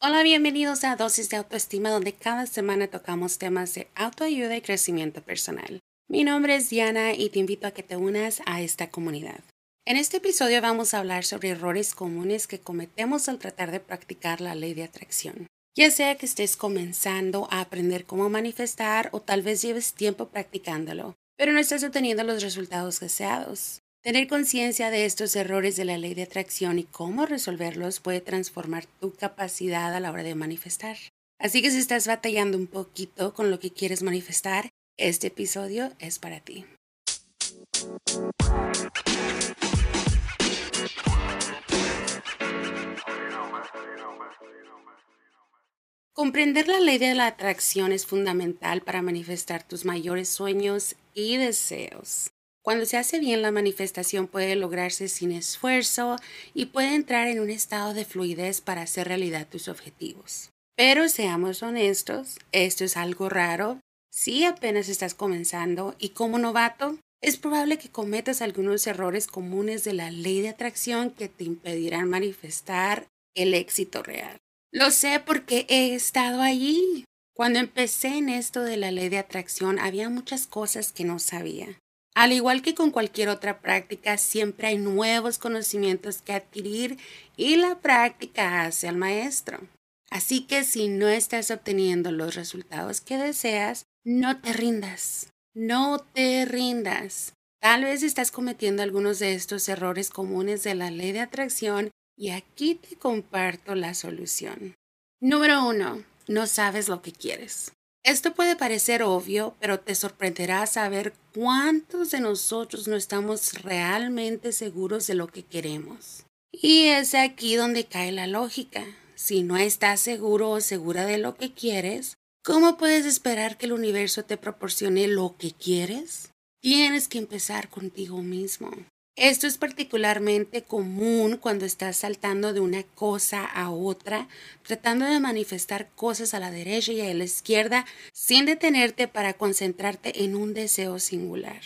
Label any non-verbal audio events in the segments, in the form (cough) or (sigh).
Hola, bienvenidos a Dosis de Autoestima, donde cada semana tocamos temas de autoayuda y crecimiento personal. Mi nombre es Diana y te invito a que te unas a esta comunidad. En este episodio vamos a hablar sobre errores comunes que cometemos al tratar de practicar la ley de atracción. Ya sea que estés comenzando a aprender cómo manifestar o tal vez lleves tiempo practicándolo, pero no estás obteniendo los resultados deseados. Tener conciencia de estos errores de la ley de atracción y cómo resolverlos puede transformar tu capacidad a la hora de manifestar. Así que si estás batallando un poquito con lo que quieres manifestar, este episodio es para ti. Comprender la ley de la atracción es fundamental para manifestar tus mayores sueños y deseos. Cuando se hace bien, la manifestación puede lograrse sin esfuerzo y puede entrar en un estado de fluidez para hacer realidad tus objetivos. Pero seamos honestos, esto es algo raro. Si apenas estás comenzando y como novato, es probable que cometas algunos errores comunes de la ley de atracción que te impedirán manifestar el éxito real. Lo sé porque he estado allí. Cuando empecé en esto de la ley de atracción había muchas cosas que no sabía. Al igual que con cualquier otra práctica, siempre hay nuevos conocimientos que adquirir y la práctica hace al maestro. Así que si no estás obteniendo los resultados que deseas, no te rindas, no te rindas. Tal vez estás cometiendo algunos de estos errores comunes de la ley de atracción y aquí te comparto la solución. Número uno, no sabes lo que quieres. Esto puede parecer obvio, pero te sorprenderá saber cuántos de nosotros no estamos realmente seguros de lo que queremos. Y es aquí donde cae la lógica. Si no estás seguro o segura de lo que quieres, ¿cómo puedes esperar que el universo te proporcione lo que quieres? Tienes que empezar contigo mismo. Esto es particularmente común cuando estás saltando de una cosa a otra, tratando de manifestar cosas a la derecha y a la izquierda sin detenerte para concentrarte en un deseo singular.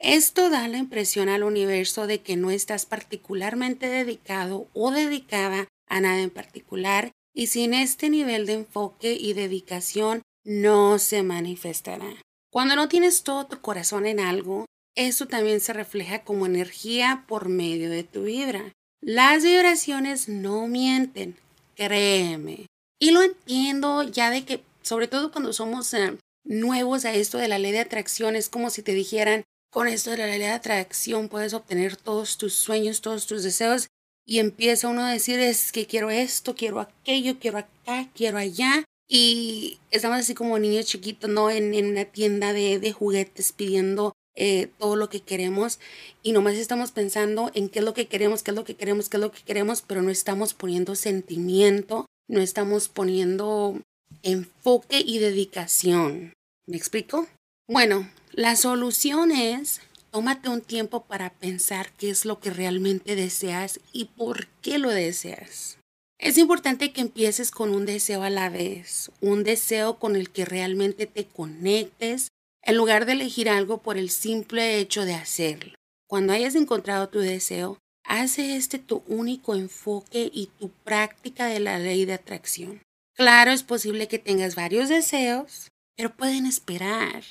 Esto da la impresión al universo de que no estás particularmente dedicado o dedicada a nada en particular y sin este nivel de enfoque y dedicación no se manifestará. Cuando no tienes todo tu corazón en algo, eso también se refleja como energía por medio de tu vibra. Las vibraciones no mienten, créeme. Y lo entiendo ya de que, sobre todo cuando somos eh, nuevos a esto de la ley de atracción, es como si te dijeran, con esto de la ley de atracción puedes obtener todos tus sueños, todos tus deseos. Y empieza uno a decir, es que quiero esto, quiero aquello, quiero acá, quiero allá. Y estamos así como niños chiquitos, ¿no? En, una tienda de, de juguetes pidiendo eh, todo lo que queremos y nomás estamos pensando en qué es lo que queremos, qué es lo que queremos, qué es lo que queremos, pero no estamos poniendo sentimiento, no estamos poniendo enfoque y dedicación. ¿Me explico? Bueno, la solución es tómate un tiempo para pensar qué es lo que realmente deseas y por qué lo deseas. Es importante que empieces con un deseo a la vez, un deseo con el que realmente te conectes en lugar de elegir algo por el simple hecho de hacerlo. Cuando hayas encontrado tu deseo, hace este tu único enfoque y tu práctica de la ley de atracción. Claro, es posible que tengas varios deseos, pero pueden esperar.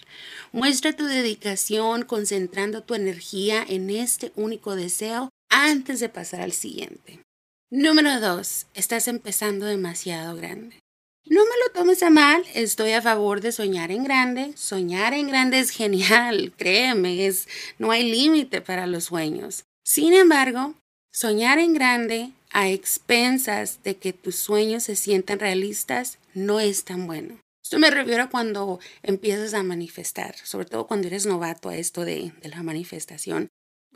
Muestra tu dedicación concentrando tu energía en este único deseo antes de pasar al siguiente. Número 2. Estás empezando demasiado grande. No me lo tomes a mal, estoy a favor de soñar en grande. Soñar en grande es genial, (laughs) créeme, es, no hay límite para los sueños. Sin embargo, soñar en grande a expensas de que tus sueños se sientan realistas no es tan bueno. Esto me refiero cuando empiezas a manifestar, sobre todo cuando eres novato a esto de, la manifestación.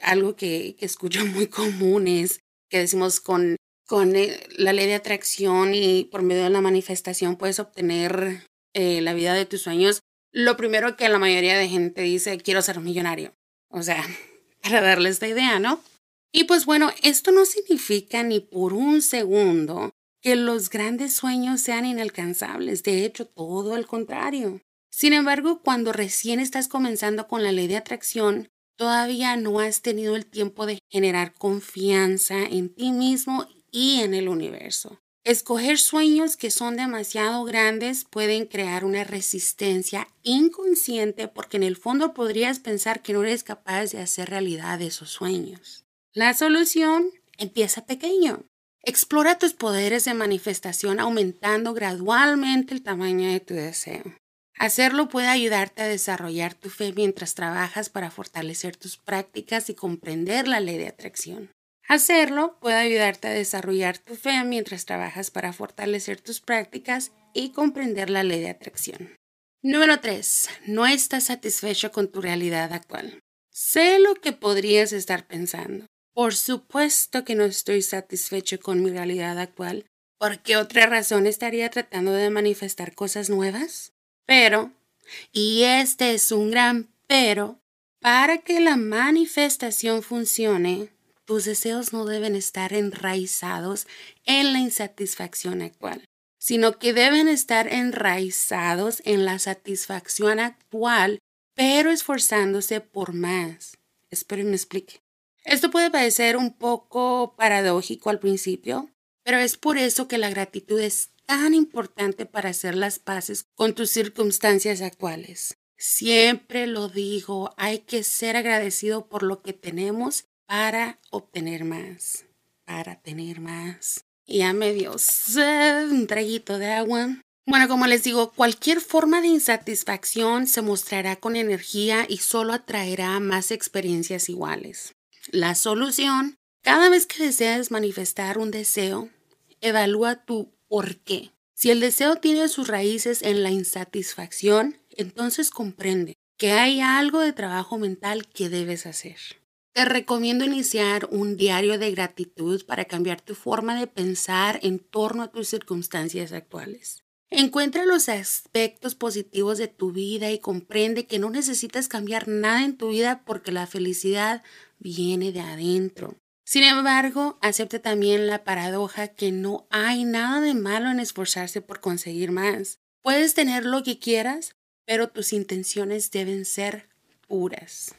Algo que, que escucho (laughs) muy común es que decimos con con eh, la ley de atracción y por medio de la manifestación puedes obtener eh, la vida de tus sueños, lo primero que la mayoría de gente dice, quiero ser millonario. O sea, (laughs) para darle esta idea, ¿no? Y pues bueno, esto no significa ni por un segundo que los grandes sueños sean inalcanzables, de hecho, todo al contrario. Sin embargo, cuando recién estás comenzando con la ley de atracción, todavía no has tenido el tiempo de generar confianza en ti mismo y en el universo. Escoger sueños que son demasiado grandes pueden crear una resistencia inconsciente porque en el fondo podrías pensar que no eres capaz de hacer realidad esos sueños. La solución empieza pequeño. Explora tus poderes de manifestación aumentando gradualmente el tamaño de tu deseo. Hacerlo puede ayudarte a desarrollar tu fe mientras trabajas para fortalecer tus prácticas y comprender la ley de atracción. Hacerlo puede ayudarte a desarrollar tu fe mientras trabajas para fortalecer tus prácticas y comprender la ley de atracción. Número 3. No estás satisfecho con tu realidad actual. Sé lo que podrías estar pensando. Por supuesto que no estoy satisfecho con mi realidad actual. ¿Por qué otra razón estaría tratando de manifestar cosas nuevas? Pero, y este es un gran pero, para que la manifestación funcione, tus deseos no deben estar enraizados en la insatisfacción actual, sino que deben estar enraizados en la satisfacción actual, pero esforzándose por más. Espero que me explique. Esto puede parecer un poco paradójico al principio, pero es por eso que la gratitud es tan importante para hacer las paces con tus circunstancias actuales. Siempre lo digo, hay que ser agradecido por lo que tenemos para obtener más, para tener más. Y ya me dio un traguito de agua. Bueno, como les digo, cualquier forma de insatisfacción se mostrará con energía y solo atraerá más experiencias iguales. La solución, cada vez que deseas manifestar un deseo, evalúa tu por qué. Si el deseo tiene sus raíces en la insatisfacción, entonces comprende que hay algo de trabajo mental que debes hacer. Te recomiendo iniciar un diario de gratitud para cambiar tu forma de pensar en torno a tus circunstancias actuales. Encuentra los aspectos positivos de tu vida y comprende que no necesitas cambiar nada en tu vida porque la felicidad viene de adentro. Sin embargo, acepte también la paradoja que no hay nada de malo en esforzarse por conseguir más. Puedes tener lo que quieras, pero tus intenciones deben ser puras.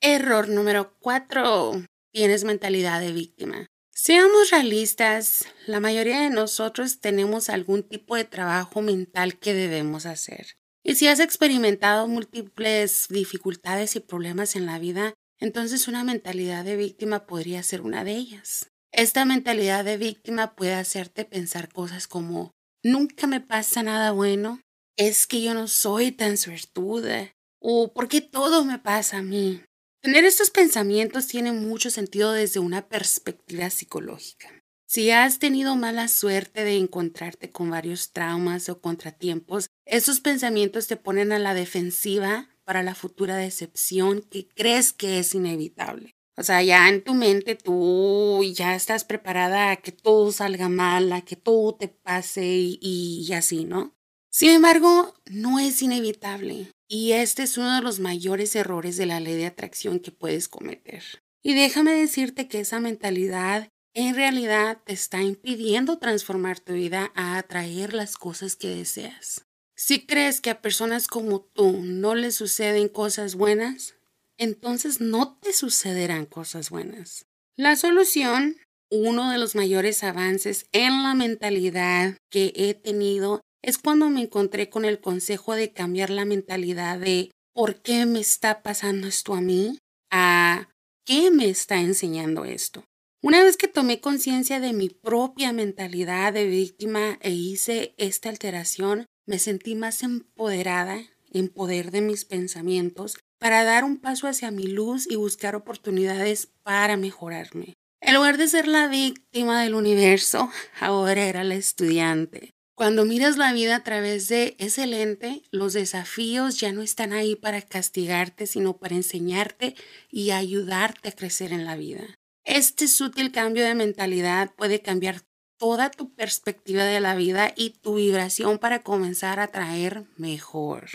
Error número 4. Tienes mentalidad de víctima. Seamos realistas, la mayoría de nosotros tenemos algún tipo de trabajo mental que debemos hacer. Y si has experimentado múltiples dificultades y problemas en la vida, entonces una mentalidad de víctima podría ser una de ellas. Esta mentalidad de víctima puede hacerte pensar cosas como nunca me pasa nada bueno, es que yo no soy tan suertuda o por qué todo me pasa a mí. Tener estos pensamientos tiene mucho sentido desde una perspectiva psicológica. Si has tenido mala suerte de encontrarte con varios traumas o contratiempos, esos pensamientos te ponen a la defensiva para la futura decepción que crees que es inevitable. O sea, ya en tu mente tú ya estás preparada a que todo salga mal, a que todo te pase y, y, así, ¿no? Sin embargo, no es inevitable. Y este es uno de los mayores errores de la ley de atracción que puedes cometer. Y déjame decirte que esa mentalidad en realidad te está impidiendo transformar tu vida a atraer las cosas que deseas. Si crees que a personas como tú no les suceden cosas buenas, entonces no te sucederán cosas buenas. La solución, uno de los mayores avances en la mentalidad que he tenido es cuando me encontré con el consejo de cambiar la mentalidad de ¿por qué me está pasando esto a mí? a ¿qué me está enseñando esto? Una vez que tomé conciencia de mi propia mentalidad de víctima e hice esta alteración, me sentí más empoderada, en poder de mis pensamientos, para dar un paso hacia mi luz y buscar oportunidades para mejorarme. En lugar de ser la víctima del universo, (laughs) ahora era la estudiante. Cuando miras la vida a través de ese lente, los desafíos ya no están ahí para castigarte, sino para enseñarte y ayudarte a crecer en la vida. Este sutil cambio de mentalidad puede cambiar toda tu perspectiva de la vida y tu vibración para comenzar a traer mejor.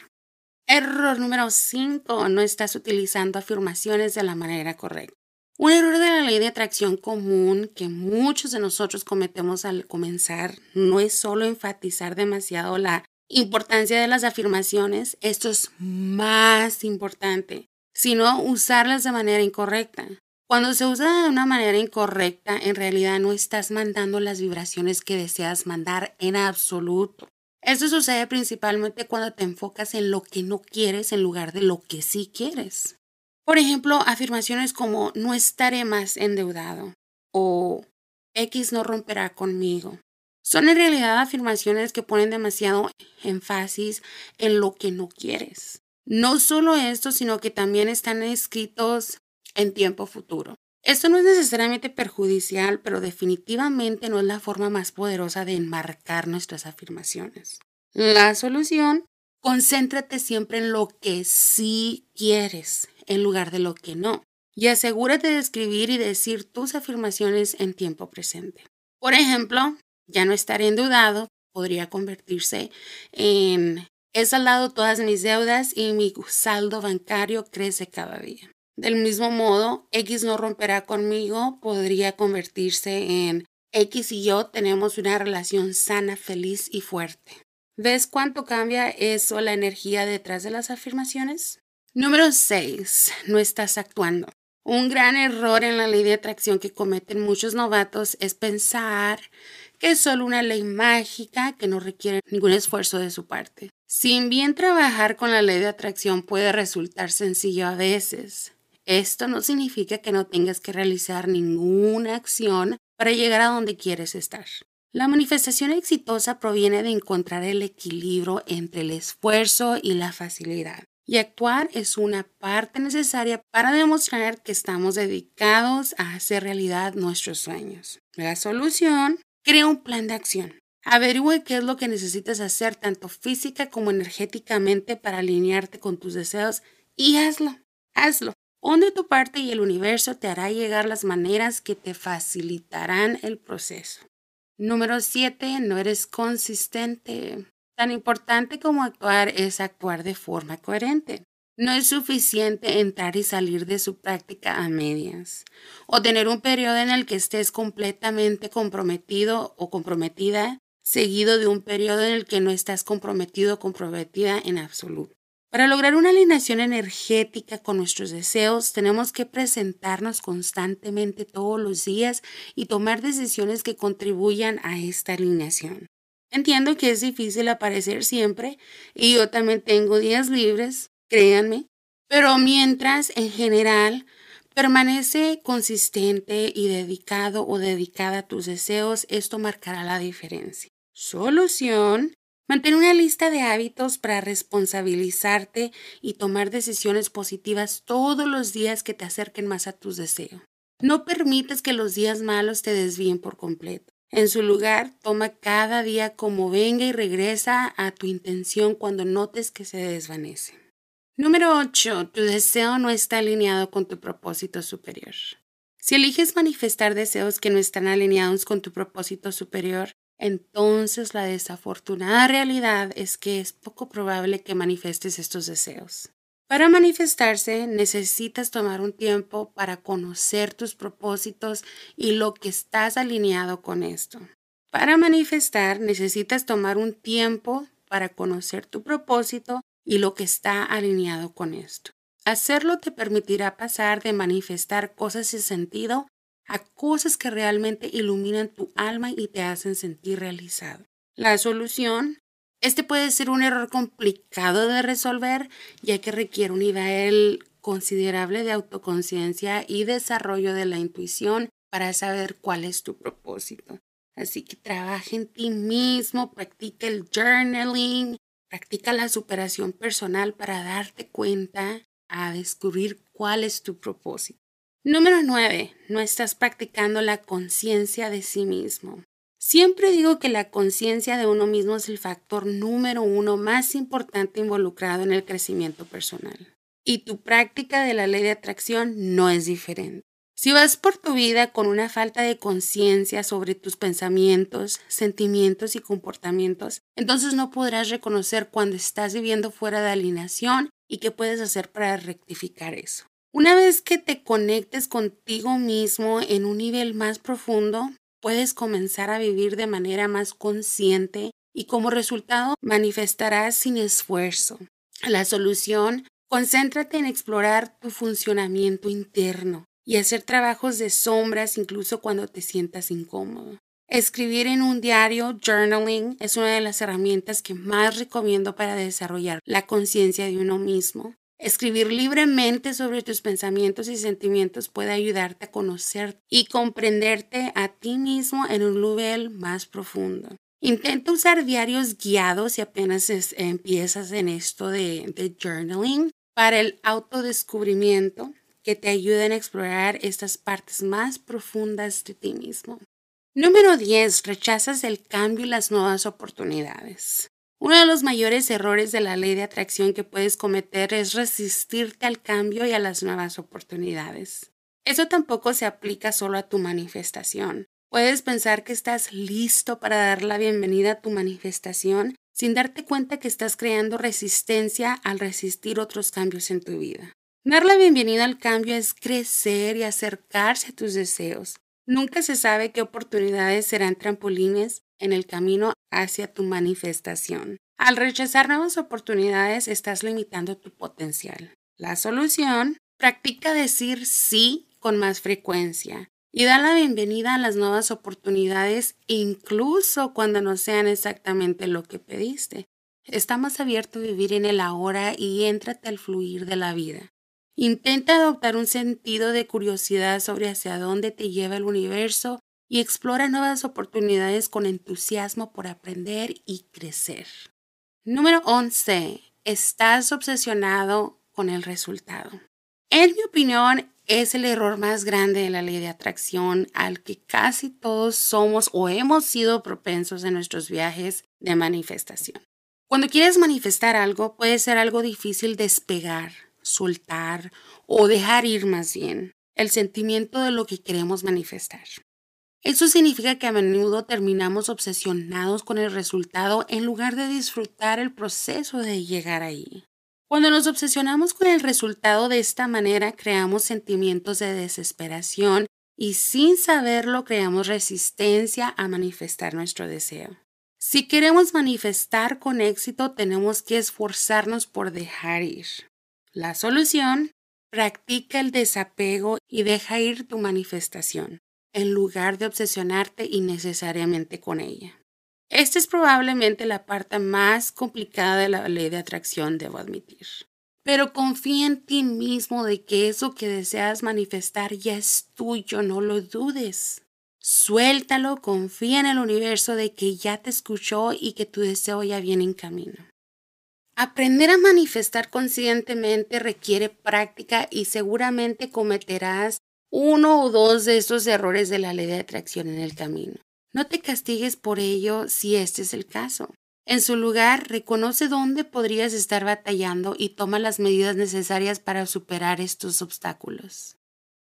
Error número 5. No estás utilizando afirmaciones de la manera correcta. Un error de la ley de atracción común que muchos de nosotros cometemos al comenzar no es solo enfatizar demasiado la importancia de las afirmaciones, esto es más importante, sino usarlas de manera incorrecta. Cuando se usa de una manera incorrecta, en realidad no estás mandando las vibraciones que deseas mandar en absoluto. Esto sucede principalmente cuando te enfocas en lo que no quieres en lugar de lo que sí quieres. Por ejemplo, afirmaciones como no estaré más endeudado o X no romperá conmigo. Son en realidad afirmaciones que ponen demasiado énfasis en lo que no quieres. No solo esto, sino que también están escritos en tiempo futuro. Esto no es necesariamente perjudicial, pero definitivamente no es la forma más poderosa de enmarcar nuestras afirmaciones. La solución, concéntrate siempre en lo que sí quieres en lugar de lo que no. Y asegúrate de escribir y decir tus afirmaciones en tiempo presente. Por ejemplo, ya no estaré endeudado podría convertirse en he saldado todas mis deudas y mi saldo bancario crece cada día. Del mismo modo, X no romperá conmigo podría convertirse en X y yo tenemos una relación sana, feliz y fuerte. ¿Ves cuánto cambia eso la energía detrás de las afirmaciones? Número 6. No estás actuando. Un gran error en la ley de atracción que cometen muchos novatos es pensar que es solo una ley mágica que no requiere ningún esfuerzo de su parte. Sin bien trabajar con la ley de atracción puede resultar sencillo a veces, esto no significa que no tengas que realizar ninguna acción para llegar a donde quieres estar. La manifestación exitosa proviene de encontrar el equilibrio entre el esfuerzo y la facilidad. Y actuar es una parte necesaria para demostrar que estamos dedicados a hacer realidad nuestros sueños. La solución, crea un plan de acción. Averigüe qué es lo que necesitas hacer tanto física como energéticamente para alinearte con tus deseos y hazlo. Hazlo. Pon de tu parte y el universo te hará llegar las maneras que te facilitarán el proceso. Número 7. No eres consistente. Tan importante como actuar es actuar de forma coherente. No es suficiente entrar y salir de su práctica a medias o tener un periodo en el que estés completamente comprometido o comprometida seguido de un periodo en el que no estás comprometido o comprometida en absoluto. Para lograr una alineación energética con nuestros deseos, tenemos que presentarnos constantemente todos los días y tomar decisiones que contribuyan a esta alineación. Entiendo que es difícil aparecer siempre y yo también tengo días libres, créanme, pero mientras en general permanece consistente y dedicado o dedicada a tus deseos, esto marcará la diferencia. Solución Mantén una lista de hábitos para responsabilizarte y tomar decisiones positivas todos los días que te acerquen más a tus deseos. No permites que los días malos te desvíen por completo. En su lugar, toma cada día como venga y regresa a tu intención cuando notes que se desvanece. Número 8. Tu deseo no está alineado con tu propósito superior. Si eliges manifestar deseos que no están alineados con tu propósito superior, entonces la desafortunada realidad es que es poco probable que manifestes estos deseos. Para manifestarse necesitas tomar un tiempo para conocer tus propósitos y lo que estás alineado con esto. Para manifestar necesitas tomar un tiempo para conocer tu propósito y lo que está alineado con esto. Hacerlo te permitirá pasar de manifestar cosas sin sentido a cosas que realmente iluminan tu alma y te hacen sentir realizado. La solución, este puede ser un error complicado de resolver, ya que requiere un nivel considerable de autoconciencia y desarrollo de la intuición para saber cuál es tu propósito. Así que trabaja en ti mismo, practica el journaling, practica la superación personal para darte cuenta a descubrir cuál es tu propósito. Número 9. No estás practicando la conciencia de sí mismo. Siempre digo que la conciencia de uno mismo es el factor número uno más importante involucrado en el crecimiento personal. Y tu práctica de la ley de atracción no es diferente. Si vas por tu vida con una falta de conciencia sobre tus pensamientos, sentimientos y comportamientos, entonces no podrás reconocer cuando estás viviendo fuera de alineación y qué puedes hacer para rectificar eso. Una vez que te conectes contigo mismo en un nivel más profundo, puedes comenzar a vivir de manera más consciente y como resultado manifestarás sin esfuerzo. La solución, concéntrate en explorar tu funcionamiento interno. y hacer trabajos de sombras incluso cuando te sientas incómodo. Escribir en un diario, journaling, es una de las herramientas que más recomiendo para desarrollar la conciencia de uno mismo. Escribir libremente sobre tus pensamientos y sentimientos puede ayudarte a conocer y comprenderte a ti mismo en un nivel más profundo. Intenta usar diarios guiados si apenas empiezas en esto de, de journaling para el autodescubrimiento que te ayuden a explorar estas partes más profundas de ti mismo. Número 10. Rechazas el cambio y las nuevas oportunidades. Uno de los mayores errores de la ley de atracción que puedes cometer es resistirte al cambio y a las nuevas oportunidades. Eso tampoco se aplica solo a tu manifestación. Puedes pensar que estás listo para dar la bienvenida a tu manifestación sin darte cuenta que estás creando resistencia al resistir otros cambios en tu vida. Dar la bienvenida al cambio es crecer y acercarse a tus deseos. Nunca se sabe qué oportunidades serán trampolines en el camino hacia tu manifestación. Al rechazar nuevas oportunidades estás limitando tu potencial. La solución, practica decir sí con más frecuencia y da la bienvenida a las nuevas oportunidades incluso cuando no sean exactamente lo que pediste. Está más abierto a vivir en el ahora y éntrate al fluir de la vida. Intenta adoptar un sentido de curiosidad sobre hacia dónde te lleva el universo y explora nuevas oportunidades con entusiasmo por aprender y crecer. Número 11. Estás obsesionado con el resultado. En mi opinión, es el error más grande de la ley de atracción al que casi todos somos o hemos sido propensos en nuestros viajes de manifestación. Cuando quieres manifestar algo, puede ser algo difícil despegar, soltar o dejar ir más bien el sentimiento de lo que queremos manifestar. Eso significa que a menudo terminamos obsesionados con el resultado en lugar de disfrutar el proceso de llegar ahí. Cuando nos obsesionamos con el resultado de esta manera, creamos sentimientos de desesperación y sin saberlo creamos resistencia a manifestar nuestro deseo. Si queremos manifestar con éxito, tenemos que esforzarnos por dejar ir. La solución, practica el desapego y deja ir tu manifestación en lugar de obsesionarte innecesariamente con ella. Esta es probablemente la parte más complicada de la ley de atracción, debo admitir. Pero confía en ti mismo de que eso que deseas manifestar ya es tuyo, no lo dudes. Suéltalo, confía en el universo de que ya te escuchó y que tu deseo ya viene en camino. Aprender a manifestar conscientemente requiere práctica y seguramente cometerás uno o dos de estos errores de la ley de atracción en el camino. No te castigues por ello si este es el caso. En su lugar, reconoce dónde podrías estar batallando y toma las medidas necesarias para superar estos obstáculos.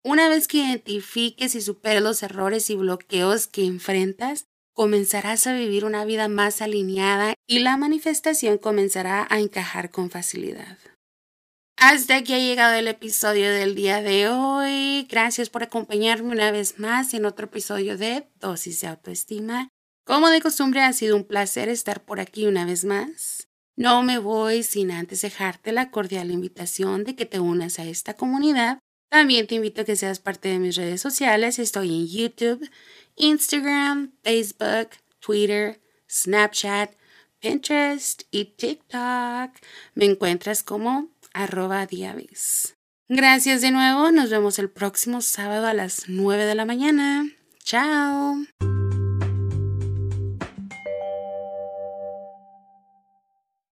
Una vez que identifiques y superes los errores y bloqueos que enfrentas, comenzarás a vivir una vida más alineada y la manifestación comenzará a encajar con facilidad. Hasta aquí ha llegado el episodio del día de hoy. Gracias por acompañarme una vez más en otro episodio de Dosis de Autoestima. Como de costumbre ha sido un placer estar por aquí una vez más. No me voy sin antes dejarte la cordial invitación de que te unas a esta comunidad. También te invito a que seas parte de mis redes sociales. Estoy en YouTube, Instagram, Facebook, Twitter, Snapchat, Pinterest y TikTok. Me encuentras como arroba diavis. Gracias de nuevo, nos vemos el próximo sábado a las 9 de la mañana. Chao.